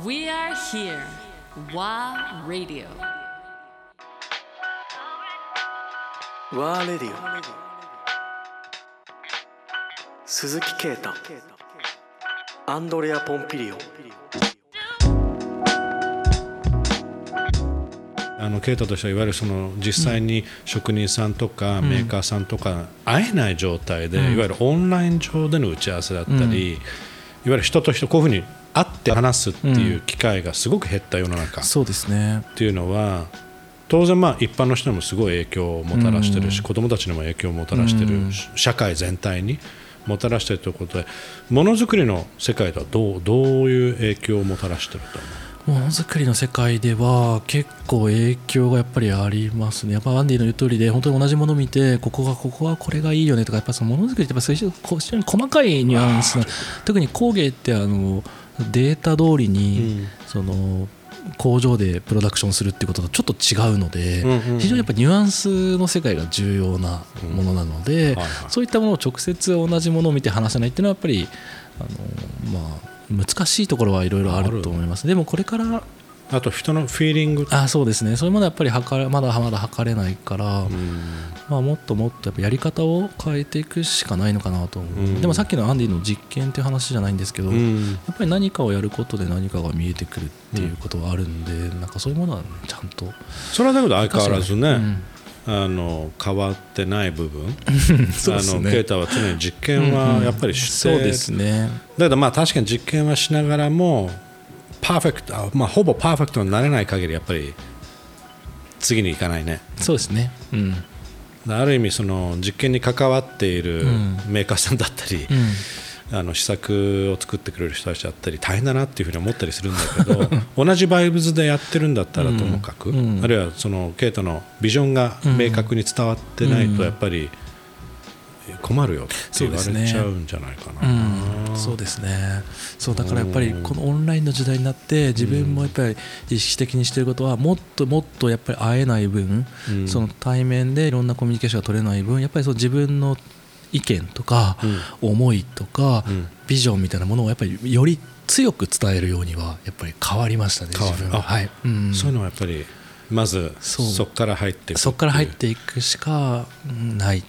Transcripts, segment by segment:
We are here. WA Radio. ワーレディオ鈴木啓太アンドレア・ポンピリオあのケイトとしてはいわゆるその実際に職人さんとかメーカーさんとか会えない状態で、いわゆるオンライン上での打ち合わせだったり、いわゆる人と人こういうふうに会って話すっていう機会がすごく減った世の中。っそうですね。ていうのは当然まあ一般の人にもすごい影響をもたらしてるし、子どもたちにも影響をもたらしてる、社会全体にもたらしてるということでものづくりの世界ではどうどういう影響をもたらしてると思う？ものづくりの世界では結構影響がやっぱりありますね。やっぱアンディの言う通りで本当に同じものを見てここがここはこれがいいよねとかやっぱそのものづくりってやっぱそういう非常に細かいニュアンスな特に工芸ってあのデータ通りに、その工場でプロダクションするっていうこととちょっと違うので、非常にやっぱニュアンスの世界が重要なものなので、そういったものを直接同じものを見て話さないっていうのはやっぱりあの、まあ、難しいところはいろいろあると思います。でもこれからあと人のフィーリング。あそうですね。そういうものはやっぱり測れまだまだ測れないから、まあ、もっともっとやっぱやり方を変えていくしかないのかなと思う、うん。でもさっきのアンディの実験っていう話じゃないんですけど、やうん。っぱり何かをやることで何かが見えてくるっていうことはあるんで、なんかそういうものはちゃんと。それはだけど相変わらずね、うん。あの変わってない部分。ね。あのケイタは常に実験はやっぱりして、そうですね。だけどまあ確かに実験はしながらもパーフェクト、あまあ、ほぼパーフェクトになれない限りやっぱり次に行かないね。そうですね。うん。ある意味その実験に関わっているうん。メーカーさんだったり、うん。あの試作を作ってくれる人たちだったり大変だなっていうふうに思ったりするんだけど 同じバイブズでやってるんだったらともかく、あるいはそのケイトのビジョンが明確に伝わってないとやっぱり困るよって言われちゃうんじゃないかな。うん、そうですね。そうだからやっぱりこのオンラインの時代になって自分もやっぱり意識的にしてることはもっともっとやっぱり会えない分、うん。その対面でいろんなコミュニケーションが取れない分やっぱりその自分の意見とか、思いとか、うん。ビジョンみたいなものをやっぱりより強く伝えるようにはやっぱり変わりましたね自分は、あはい。うん。そういうのはやっぱりまずそこから入っていくそこから入っていくしかうんない。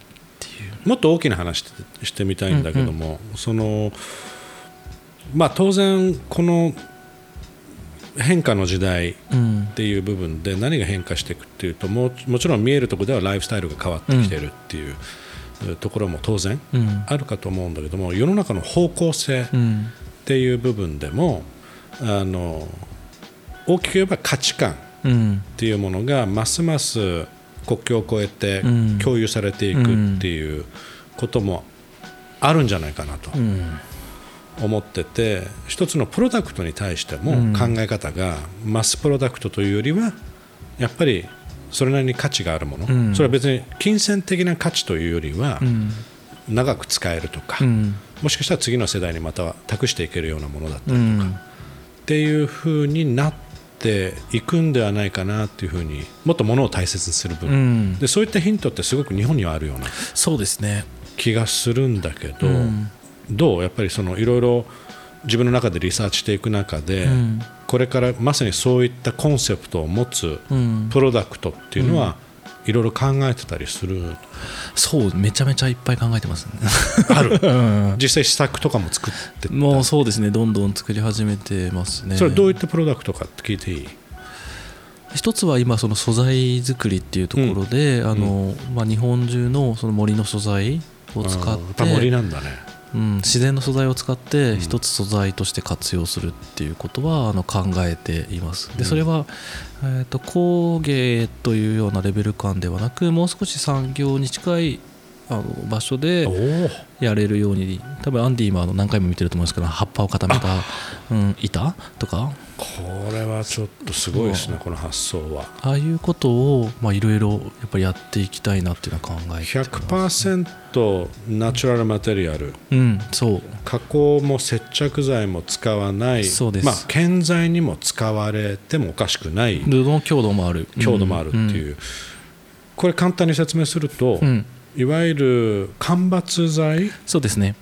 もっと大きな話してしてみたいんだけども、そのまあ当然この変化の時代っていう部分で何が変化していくっていうとももちろん見えるところではライフスタイルが変わってきてるっていうところも当然あるかと思うんだけども世の中の方向性っていう部分でもあの大きく言えば価値観っていうものがますます国境を越えてうん。共有されていくっていうこともあるんじゃないかなとうん。思ってて一つのプロダクトに対してもうん。考え方がマスプロダクトというよりはやっぱりそれなりに価値があるもの、うん。それは別に金銭的な価値というよりはうん。長く使えるとか、うん。もしかしたら次の世代にまたは託していけるようなものだったりうん。っていう風になっていくんではないかなっていう風にもっとものを大切にする部う分、ん。でそういったヒントってすごく日本にはあるようなそうですね。気がするんだけど、うん。どうやっぱりそのいろいろ自分の中でリサーチしていく中で、うん。これからまさにそういったコンセプトを持つうん。プロダクトっていうのは、いろいろ考えてたりする、そうめちゃめちゃいっぱい考えてますね。ある。うん。実際試作とかも作ってもうそうですね。どんどん作り始めてますね。それどういったプロダクトかって聞いていい？一つは今その素材作りっていうところで、あのまあ、日本中のその森の素材を使ってぱ森なんだねうん、自然の素材を使って一つ素材として活用するっていうことはあの考えています。でそれは、えー、と工芸というようなレベル感ではなくもう少し産業に近いあの場所でやれるように多分アンディ今あの何回も見てると思うんですけど葉っぱを固めた、うん、板とか。これはちょっとすごいですねこの発想は。ああいうことをまあいろいろやっぱりやっていきたいなっていうのは考えてます。100%ナチュラルマテリアル。うんそう。加工も接着剤も使わない。そうです。まあ、建材にも使われてもおかしくない。布の強度もある。強度もあるっていう、これ簡単に説明すると、うん、うんいわゆる間伐材？そうですね。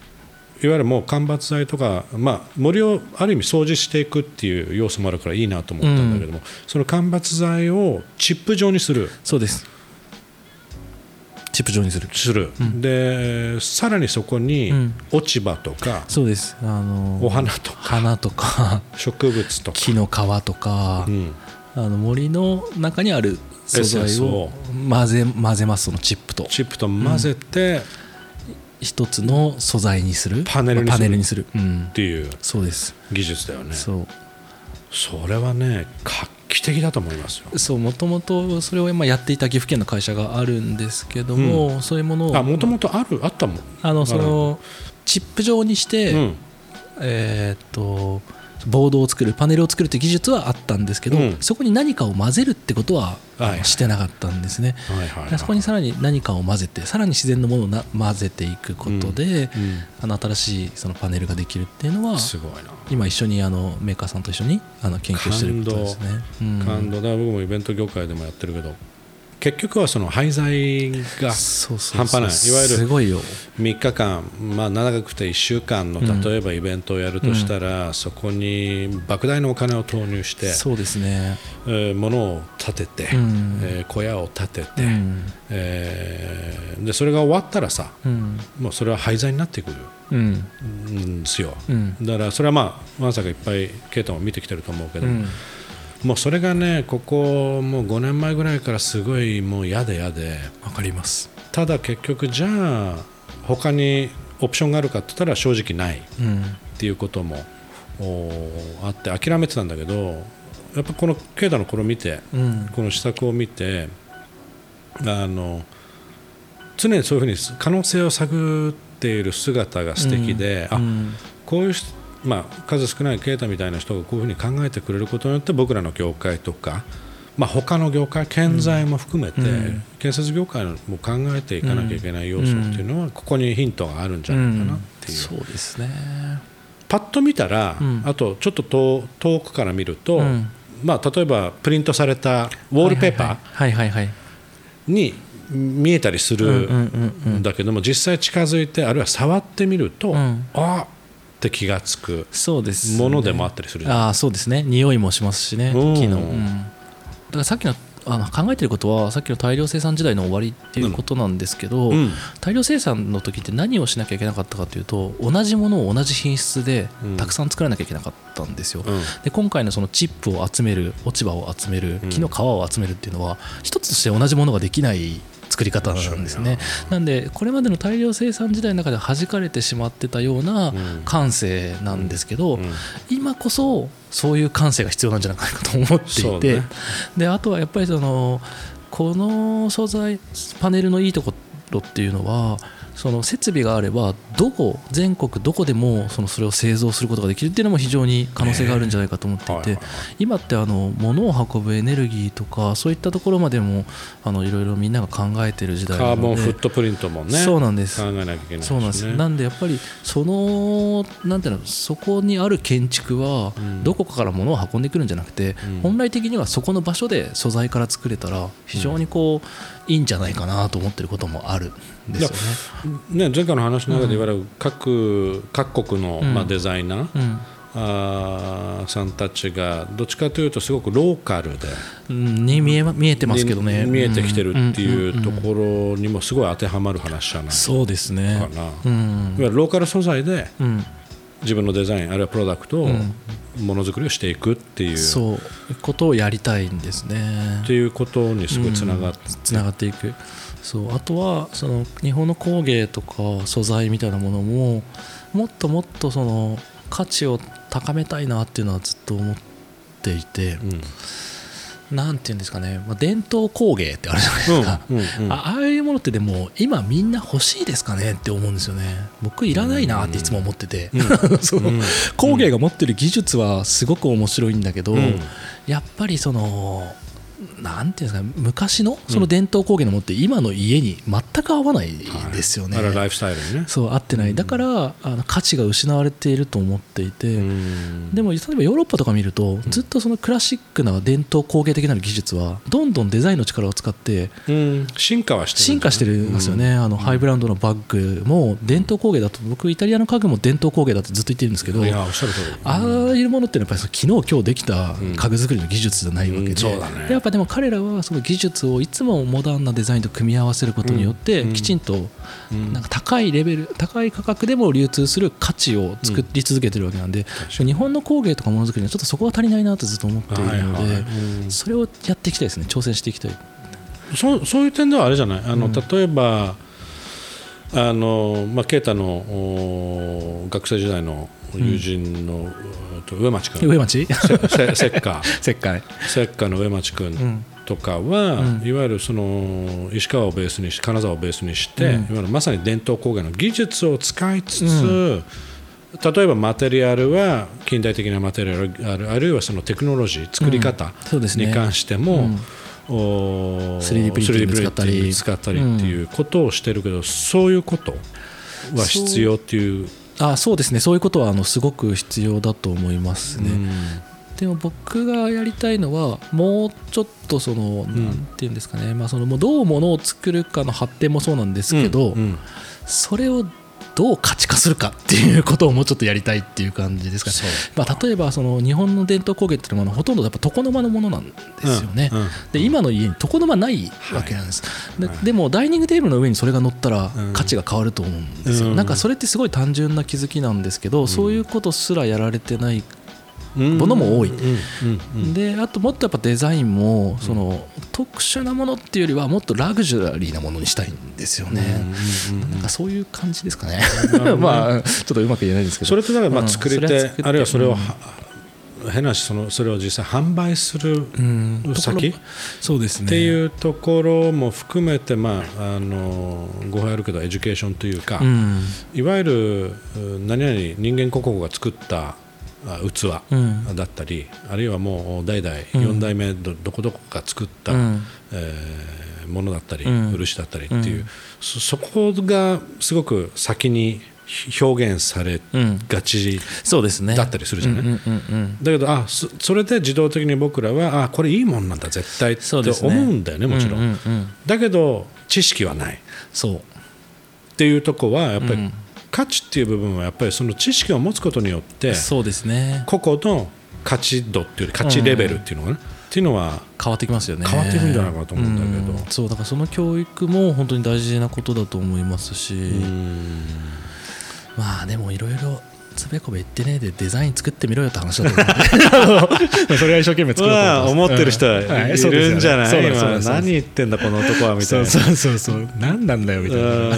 いわゆるもう間伐材とか、まあ、森をある意味掃除していくっていう要素もあるからいいなと思ったんだけども、その間伐材をチップ状にする。そうです。チップ状にする。する、でさらにそこにうん。落ち葉とか、そうです。あのお花とか花とか植物とか、木の皮とか、うん。あの森の中にある素材を混ぜ混ぜますそのチップと。チップと混ぜて一つの素材にする。パネルにする。まあパネルにする、うん。っ、ていう。そうです。技術だよね。そう。それはね画期的だと思いますよ。そうもともとそれを今やっていた岐阜県の会社があるんですけども、そういうものをあもともとあるあったもん。あのそのチップ状にして、うん。えーっとボードを作るパネルを作るという技術はあったんですけど、うん。そこに何かを混ぜるってことは、はい。はいしてなかったんですね、はいはいはいそこにさらに何かを混ぜてさらに自然のものをな混ぜていくことで、あの新しいそのパネルができるっていうのは今一緒にあのメーカーさんと一緒にあの研究してることですね。うん。感動。だ僕もイベント業界でもやってるけど結局はその廃材が半端ない。いわゆるすごいよ。3日間、まあ、長くて1週間のうん。例えばイベントをやるとしたら、そこに莫大なお金を投入して、そうですね、えー物を建てて、うん。えー小屋を建てて、うん。えーでそれが終わったらさうん。もうそれは廃材になってくる。うん。んですよ、うん。だからそれはまあワンさんがいっぱいケイタも見てきてると思うけど、うんもうそれがねここもう5年前ぐらいからすごいもう嫌で嫌で。わかります、ただ結局じゃあ他にオプションがあるかって言ったら正直ない。うん。っていうこともおあって諦めてたんだけどやっぱこのケイタのこれを見てうん。この施策を見てあの常にそういうふうに可能性を探っている姿が素敵で、あうん。こういう人、まあ、数少ないケイタみたいな人がこういうふうに考えてくれることによって僕らの業界とか、まあ、他の業界建材も含めて、うん。建設業界も考えていかなきゃいけない要素っていうのはここにヒントがあるんじゃないかなっていう、そうですね。パッと見たら、うん。あとちょっと遠遠くから見ると、うん。まあ、例えばプリントされたウォールペーパーに見えたりするうんうんうんうんんだけども実際近づいてあるいは触ってみると、うんあって気がつくものでもあったりするじゃん。ああそうですね。匂いもしますしねうん。木の、うん、だからさっきのあの考えてることはさっきの大量生産時代の終わりっていうことなんですけど、うん。大量生産の時って何をしなきゃいけなかったかというと同じものを同じ品質でうんたくさん作らなきゃいけなかったんですよ、うん。で今回のそのチップを集める落ち葉を集めるうん。木の皮を集めるっていうのは一つとして同じものができない作り方なんですね。な。んでこれまでの大量生産時代の中では弾かれてしまってたようなうん。感性なんですけど、うん。今こそそういう感性が必要なんじゃないかと思っていて、であとはやっぱりそのこの素材パネルのいいところっていうのはその設備があればどこ全国どこでもそのそれを製造することができるっていうのも非常に可能性があるんじゃないかと思っていて今ってあの物を運ぶエネルギーとかそういったところまでもあのいろいろみんなが考えてる時代なカーボのでンフットプリントもねそうなんです。考えなきゃいけないそうなんです。なんでやっぱりそのなんていうのそこにある建築はうん。どこかから物を運んでくるんじゃなくて、うん。本来的にはそこの場所で素材から作れたら非常にこういいんじゃないかなと思ってることもあるんですよね。ね、前回の話の中でいわゆる各,、各国の、うん。まあ、デザイナー、うん。あーさんたちがどっちかというとすごくローカルでうんに見えま見えてますけどね。に見えてきてるっていうとろころにもすごい当てはまる話じゃないかそうですね。な、ういわんゆるローカル素材でうん自分のデザインあるいはプロダクトをうん。ものづくりをしていくっていう,、そういうことをやりたいんですね。っていうことにすごいつながって、つながっていく。そう。あとはその日本の工芸とか素材みたいなものももっともっとその価値を高めたいなっていうのはずっと思っていて、うんなんていうんですかね、まあ、伝統工芸ってあるじゃないですか、うんうんうん。あああいうものってでも今みんな欲しいですかね？って思うんですよね。僕いらないなっていつも思ってて、そのうん。工芸が持ってる技術はすごく面白いんだけど、うん。やっぱりそのなんていうんですか昔のその伝統工芸のものって今の家に全く合わないですよね、はライフスタイルにね。そう合ってない。だからあの価値が失われていると思っていて、うん。でも例えばヨーロッパとか見るとずっとそのクラシックな伝統工芸的な技術はどんどんデザインの力を使ってうん。進化はしてる進化してるんですよね、あのハイブランドのバッグも伝統工芸だと僕イタリアの家具も伝統工芸だってずっと言ってるんですけどああいうものってやっぱりその昨日今日できた家具作りの技術じゃないわけでやっぱでも彼らはその技術をいつもモダンなデザインと組み合わせることによってうん。きちんとうん。なんか高いレベル高い価格でも流通する価値を作り続けてるわけなんで、日本の工芸とかものづくりにはちょっとそこが足りないなとずっと思っているので、それをやっていきたいですね。挑戦していきたい。そうそういう点ではあれじゃない？あの、うん。例えばあの、まあ、啓太のお学生時代の友人の、えっと上町君上町？せせ石化石灰石化の上町君うん。とかは、うん。いわゆるその石川をベースにし金沢をベースにして、うん。いわゆるまさに伝統工芸の技術を使いつつ、例えばマテリアルは近代的なマテリアルあるあるいはそのテクノロジー作り方に関しても、うん。お 3D プリンティング使ったり 3D プリンティング使ったりっていうことをしてるけど、そういうことは必要っていう。あそうですね。そういうことはあのすごく必要だと思いますね。うん。でも僕がやりたいのはもうちょっとその、ん。なんていうんですかね、まあ、そのもうどうものを作るかの発展もそうなんですけど、それをどう価値化するかっていうことをもうちょっとやりたいっていう感じですかね。まあ、例えばその日本の伝統工芸っていうのはほとんどやっぱ床の間のものなんですよね。うんうんで今の家に床の間ないわけなんです、ででもダイニングテーブルの上にそれが乗ったらうん価値が変わると思うんですよ、うん。なんかそれってすごい単純な気づきなんですけど、そういうことすらやられてないものも多い。であともっとやっぱデザインもその特殊なものっていうよりはもっとラグジュアリーなものにしたいんですよね、なんかそういう感じですかね。まあちょっとうまく言えないですけど。それってだからまうん。あ作り手あるいはそれをは変なしそのそれを実際販売するうん。先？そうですね。ていうところも含めてまああの語弊あるけど education というかうん。いわゆるう何々人間国宝が作ったあ器うん。だったりあるいはもう代々うん。4代目どどこどこが作った、うん。えーものだったり、うん。漆だったりっていう、うん。そそこがすごく先に表現されうん。がちだったりするじゃない、うんうんうんうん。だけどあそそれで自動的に僕らはあこれいいもんなんだ絶対って思うんだよねもちろん,、うんうんうん。だけど知識はない。っそう。ていうとこはやっぱり、うん価値っていう部分はやっぱりその知識を持つことによってそうですね。個々の価値度っていう価値レベルっていうのかな、っていうのは変わってきますよね。変わっていくんじゃないかなと思うんだけど。うん。そうだからその教育も本当に大事なことだと思いますし、うん。まあでもいろいろつべこべ言ってねえでデザイン作ってみろよって話だと思う。それは一生懸命作ろうとまあ思思ってる人はい。るんじゃない、そうですよね。今何言ってんだこの男はみたいな。そうそうそうそう。何なんだよみたいな。うん